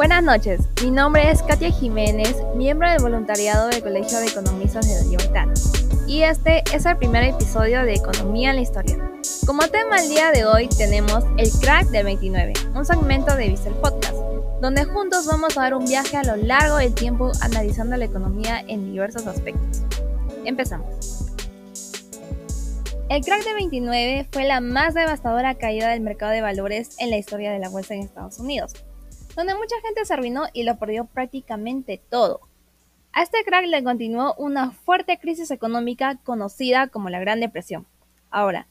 Buenas noches, mi nombre es Katia Jiménez, miembro del voluntariado del Colegio de Economistas de la Libertad, y este es el primer episodio de Economía en la Historia. Como tema el día de hoy tenemos el crack del 29, un segmento de Vista Podcast, donde juntos vamos a dar un viaje a lo largo del tiempo analizando la economía en diversos aspectos. Empezamos. El crack de 29 fue la más devastadora caída del mercado de valores en la historia de la bolsa en Estados Unidos, donde mucha gente se arruinó y lo perdió prácticamente todo. A este crack le continuó una fuerte crisis económica conocida como la Gran Depresión. Ahora,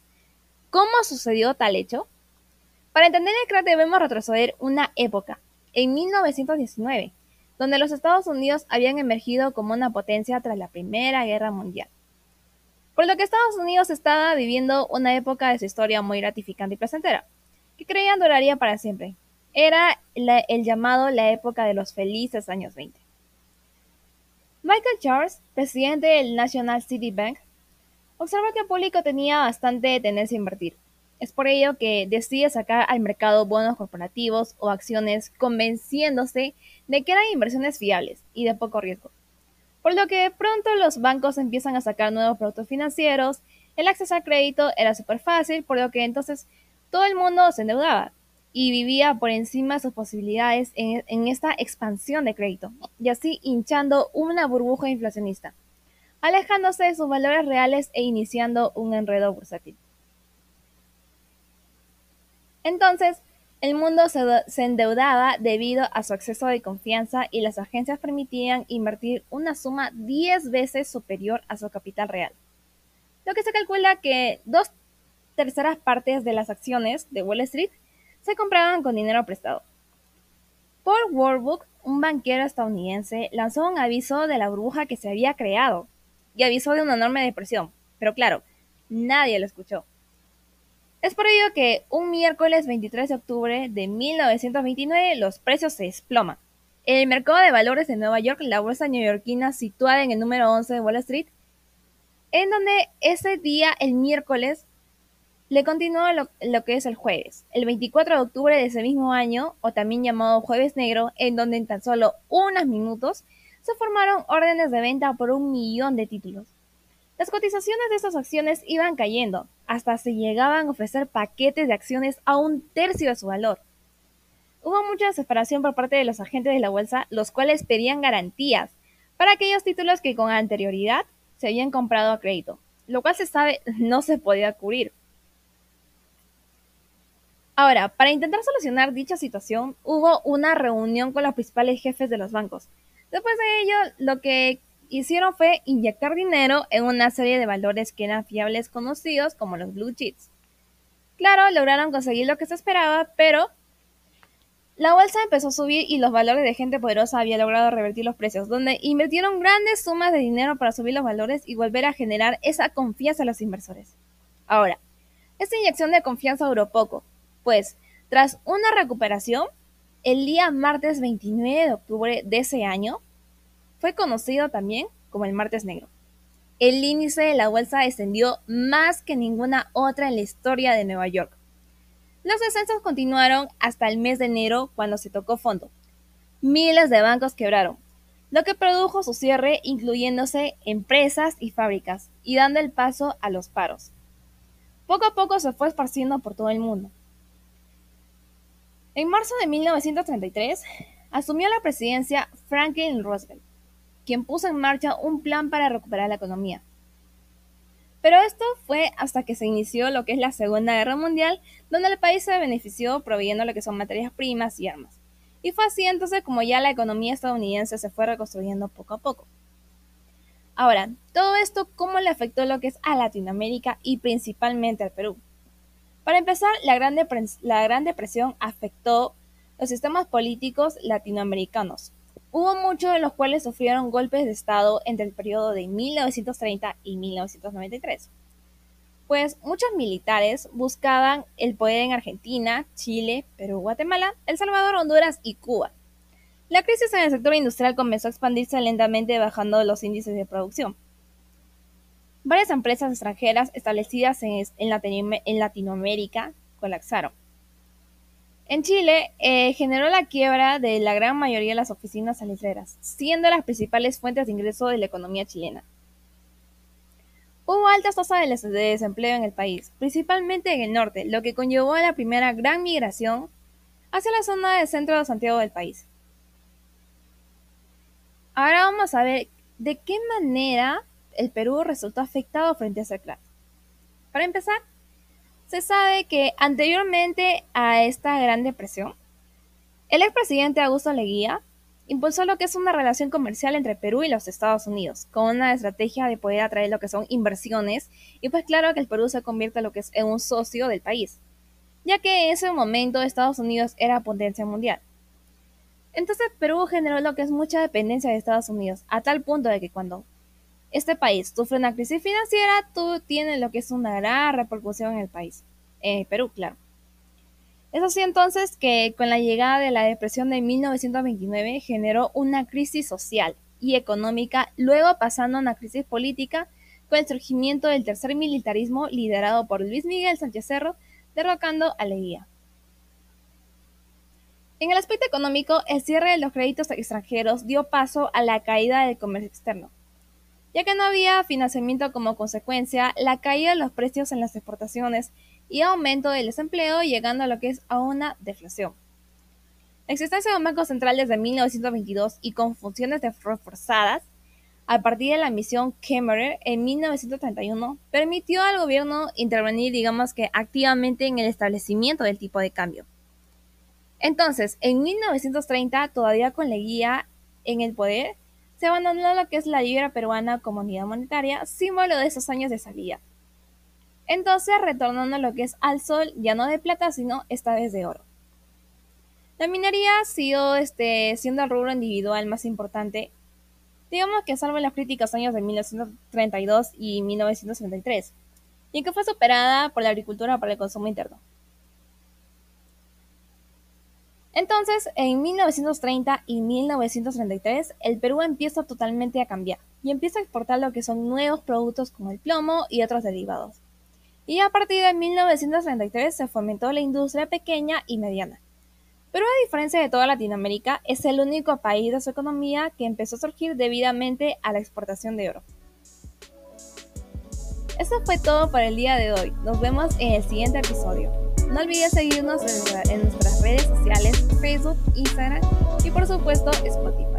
¿cómo sucedió tal hecho? Para entender el crack debemos retroceder una época, en 1919, donde los Estados Unidos habían emergido como una potencia tras la Primera Guerra Mundial. Por lo que Estados Unidos estaba viviendo una época de su historia muy gratificante y placentera, que creían duraría para siempre. Era el llamado la época de los felices años 20. Michael Charles, presidente del National City Bank, observó que el público tenía bastante tendencia a invertir. Es por ello que decide sacar al mercado bonos corporativos o acciones convenciéndose de que eran inversiones fiables y de poco riesgo. Por lo que pronto los bancos empiezan a sacar nuevos productos financieros, el acceso al crédito era súper fácil, por lo que entonces todo el mundo se endeudaba y vivía por encima de sus posibilidades en, esta expansión de crédito, y así hinchando una burbuja inflacionista, alejándose de sus valores reales e iniciando un enredo bursátil. Entonces, el mundo se, endeudaba debido a su exceso de confianza y las agencias permitían invertir una suma 10 veces superior a su capital real. Lo que se calcula que dos terceras partes de las acciones de Wall Street se compraban con dinero prestado. Paul Warburg, un banquero estadounidense, lanzó un aviso de la burbuja que se había creado y avisó de una enorme depresión, pero claro, nadie lo escuchó. Es por ello que un miércoles 23 de octubre de 1929 los precios se desploman. El mercado de valores de Nueva York, la bolsa neoyorquina situada en el número 11 de Wall Street, en donde ese día, el miércoles, le continuó lo, lo, que es el jueves, el 24 de octubre de ese mismo año, o también llamado Jueves Negro, en donde en tan solo unos minutos se formaron órdenes de venta por un millón de títulos. Las cotizaciones de estas acciones iban cayendo, hasta se llegaban a ofrecer paquetes de acciones a un tercio de su valor. Hubo mucha desesperación por parte de los agentes de la bolsa, los cuales pedían garantías para aquellos títulos que con anterioridad se habían comprado a crédito, lo cual se sabe no se podía cubrir. Ahora, para intentar solucionar dicha situación, hubo una reunión con los principales jefes de los bancos. Después de ello, lo que hicieron fue inyectar dinero en una serie de valores que eran fiables conocidos como los blue chips. Claro, lograron conseguir lo que se esperaba, pero la bolsa empezó a subir y los valores de gente poderosa había logrado revertir los precios, donde invirtieron grandes sumas de dinero para subir los valores y volver a generar esa confianza a los inversores. Ahora, esta inyección de confianza duró poco, pues tras una recuperación, el día martes 29 de octubre de ese año, fue conocido también como el martes negro. El índice de la bolsa descendió más que ninguna otra en la historia de Nueva York. Los descensos continuaron hasta el mes de enero cuando se tocó fondo. Miles de bancos quebraron, lo que produjo su cierre incluyéndose empresas y fábricas y dando el paso a los paros. Poco a poco se fue esparciendo por todo el mundo. En marzo de 1933 asumió la presidencia Franklin Roosevelt quien puso en marcha un plan para recuperar la economía. Pero esto fue hasta que se inició lo que es la Segunda Guerra Mundial, donde el país se benefició proveyendo lo que son materias primas y armas. Y fue así entonces como ya la economía estadounidense se fue reconstruyendo poco a poco. Ahora, todo esto, ¿cómo le afectó lo que es a Latinoamérica y principalmente al Perú? Para empezar, la Gran, Depresión afectó los sistemas políticos latinoamericanos, Hubo muchos de los cuales sufrieron golpes de Estado entre el periodo de 1930 y 1993, pues muchos militares buscaban el poder en Argentina, Chile, Perú, Guatemala, El Salvador, Honduras y Cuba. La crisis en el sector industrial comenzó a expandirse lentamente bajando los índices de producción. Varias empresas extranjeras establecidas en, Latinoamérica colapsaron En Chile, eh, generó la quiebra de la gran mayoría de las oficinas saliceras, siendo las principales fuentes de ingreso de la economía chilena. Hubo altas tasas de desempleo en el país, principalmente en el norte, lo que conllevó a la primera gran migración hacia la zona del centro de Santiago del país. Ahora vamos a ver de qué manera el Perú resultó afectado frente a crack. Para empezar, se sabe que anteriormente a esta Gran Depresión, el expresidente Augusto Leguía impulsó lo que es una relación comercial entre Perú y los Estados Unidos, con una estrategia de poder atraer lo que son inversiones y pues claro que el Perú se convierte en lo que es en un socio del país, ya que en ese momento Estados Unidos era potencia mundial. Entonces Perú generó lo que es mucha dependencia de Estados Unidos, a tal punto de que cuando este país sufre una crisis financiera, tú tienes lo que es una gran repercusión en el país. En Perú, claro. Es así entonces que con la llegada de la depresión de 1929 generó una crisis social y económica, luego pasando a una crisis política con el surgimiento del tercer militarismo liderado por Luis Miguel Sánchez Cerro, derrocando a Leguía. En el aspecto económico, el cierre de los créditos extranjeros dio paso a la caída del comercio externo, ya que no había financiamiento como consecuencia, la caída de los precios en las exportaciones y aumento del desempleo, llegando a lo que es a una deflación. La existencia de un banco central desde 1922 y con funciones reforzadas a partir de la misión Kemmerer en 1931 permitió al gobierno intervenir, digamos que activamente en el establecimiento del tipo de cambio. Entonces, en 1930, todavía con Leguía en el poder, se abandonó lo que es la libra peruana como unidad monetaria, símbolo de esos años de salida. Entonces, retornando a lo que es al sol, ya no de plata, sino esta vez de oro. La minería ha sido, este, siendo el rubro individual más importante, digamos que salvo en las críticas años de 1932 y 1933, y que fue superada por la agricultura para el consumo interno. Entonces, en 1930 y 1933, el Perú empieza totalmente a cambiar y empieza a exportar lo que son nuevos productos como el plomo y otros derivados. Y a partir de 1933 se fomentó la industria pequeña y mediana. Pero a diferencia de toda Latinoamérica, es el único país de su economía que empezó a surgir debidamente a la exportación de oro. Eso fue todo por el día de hoy. Nos vemos en el siguiente episodio. No olvides seguirnos en, nuestras redes sociales, Facebook, Instagram y por supuesto Spotify.